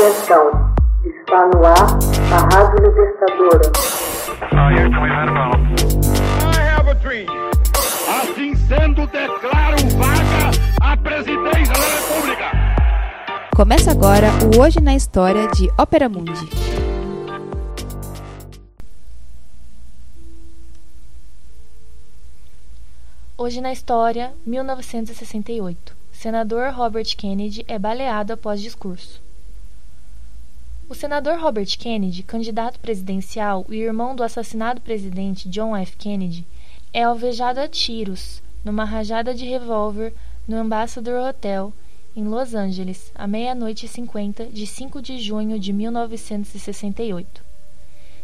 Atenção, está no ar a Rádio Libertadora. Assim sendo, declaro vaga a presidência da República. Começa agora o Hoje na História de Ópera Mundi. Hoje na História, 1968. Senador Robert Kennedy é baleado após discurso. O senador Robert Kennedy, candidato presidencial e irmão do assassinado presidente John F. Kennedy, é alvejado a tiros numa rajada de revólver no Ambassador Hotel, em Los Angeles, à meia-noite e cinquenta de 5 de junho de 1968.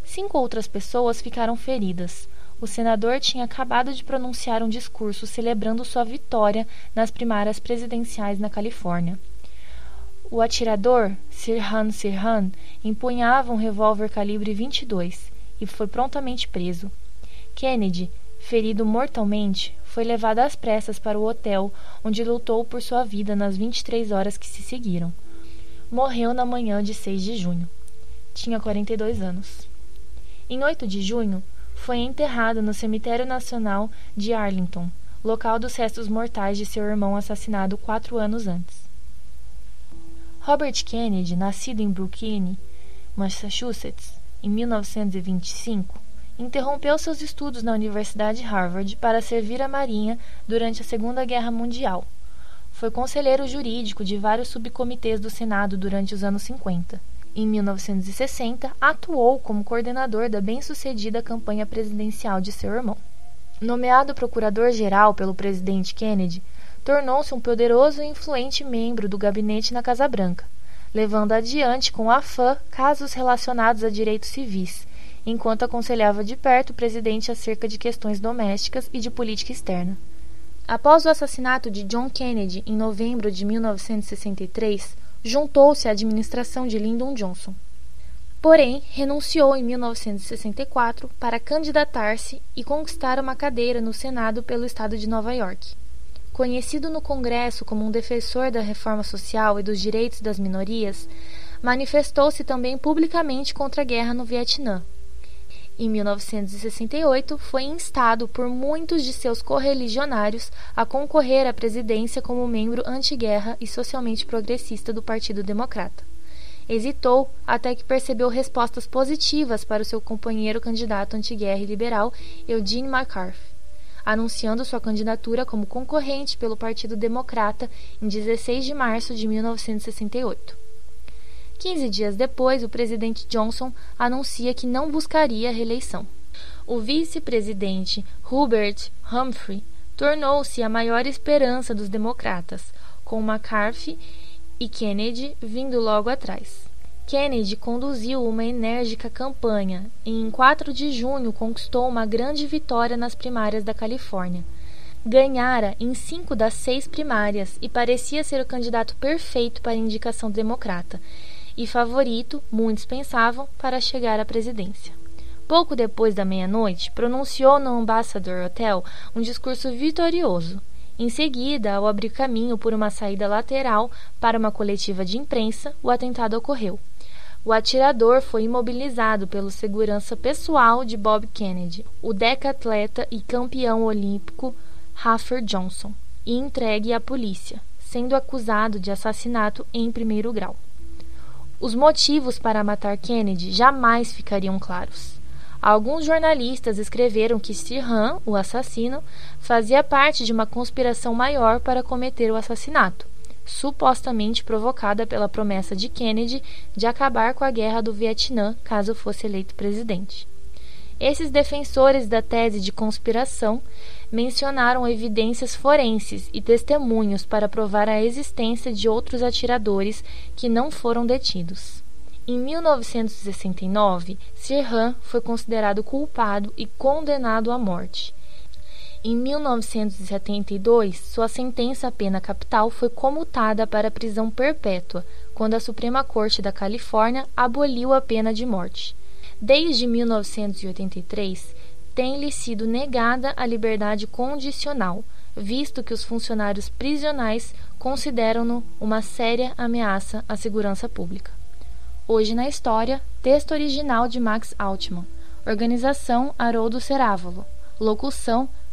Cinco outras pessoas ficaram feridas, o senador tinha acabado de pronunciar um discurso celebrando sua vitória nas primárias presidenciais na Califórnia. O atirador, Sirhan Sirhan, empunhava um revólver calibre 22 e foi prontamente preso. Kennedy, ferido mortalmente, foi levado às pressas para o hotel, onde lutou por sua vida nas 23 horas que se seguiram. Morreu na manhã de 6 de junho. Tinha 42 anos. Em 8 de junho, foi enterrado no Cemitério Nacional de Arlington, local dos restos mortais de seu irmão assassinado quatro anos antes. Robert Kennedy, nascido em Brookline, Massachusetts, em 1925, interrompeu seus estudos na Universidade Harvard para servir a Marinha durante a Segunda Guerra Mundial. Foi conselheiro jurídico de vários subcomitês do Senado durante os anos 50 em 1960, atuou como coordenador da bem-sucedida campanha presidencial de seu irmão. Nomeado procurador-geral pelo presidente Kennedy, tornou-se um poderoso e influente membro do gabinete na Casa Branca, levando adiante com afã casos relacionados a direitos civis, enquanto aconselhava de perto o presidente acerca de questões domésticas e de política externa. Após o assassinato de John Kennedy em novembro de 1963, juntou-se à administração de Lyndon Johnson. Porém, renunciou em 1964 para candidatar-se e conquistar uma cadeira no Senado pelo estado de Nova York. Conhecido no Congresso como um defensor da reforma social e dos direitos das minorias, manifestou-se também publicamente contra a guerra no Vietnã. Em 1968, foi instado por muitos de seus correligionários a concorrer à presidência como membro anti-guerra e socialmente progressista do Partido Democrata. Hesitou até que percebeu respostas positivas para o seu companheiro candidato anti-guerra e liberal, Eugene McCarthy, anunciando sua candidatura como concorrente pelo Partido Democrata em 16 de março de 1968. Quinze dias depois, o presidente Johnson anuncia que não buscaria a reeleição. O vice-presidente Hubert Humphrey tornou-se a maior esperança dos democratas, com McCarthy e Kennedy vindo logo atrás. Kennedy conduziu uma enérgica campanha e, em 4 de junho, conquistou uma grande vitória nas primárias da Califórnia. Ganhara em cinco das seis primárias e parecia ser o candidato perfeito para a indicação democrata e favorito, muitos pensavam, para chegar à presidência. Pouco depois da meia-noite, pronunciou no Ambassador Hotel um discurso vitorioso. Em seguida, ao abrir caminho por uma saída lateral para uma coletiva de imprensa, o atentado ocorreu. O atirador foi imobilizado pelo segurança pessoal de Bob Kennedy, o decatleta e campeão olímpico Raffer Johnson, e entregue à polícia, sendo acusado de assassinato em primeiro grau. Os motivos para matar Kennedy jamais ficariam claros. Alguns jornalistas escreveram que Sirhan, o assassino, fazia parte de uma conspiração maior para cometer o assassinato, supostamente provocada pela promessa de Kennedy de acabar com a guerra do Vietnã caso fosse eleito presidente. Esses defensores da tese de conspiração mencionaram evidências forenses e testemunhos para provar a existência de outros atiradores que não foram detidos. Em 1969, Sirhan foi considerado culpado e condenado à morte. Em 1972, sua sentença à pena capital foi comutada para prisão perpétua, quando a Suprema Corte da Califórnia aboliu a pena de morte. Desde 1983, tem-lhe sido negada a liberdade condicional, visto que os funcionários prisionais consideram-no uma séria ameaça à segurança pública. Hoje na História, texto original de Max Altman. Organização Haroldo Cerávolo. Locução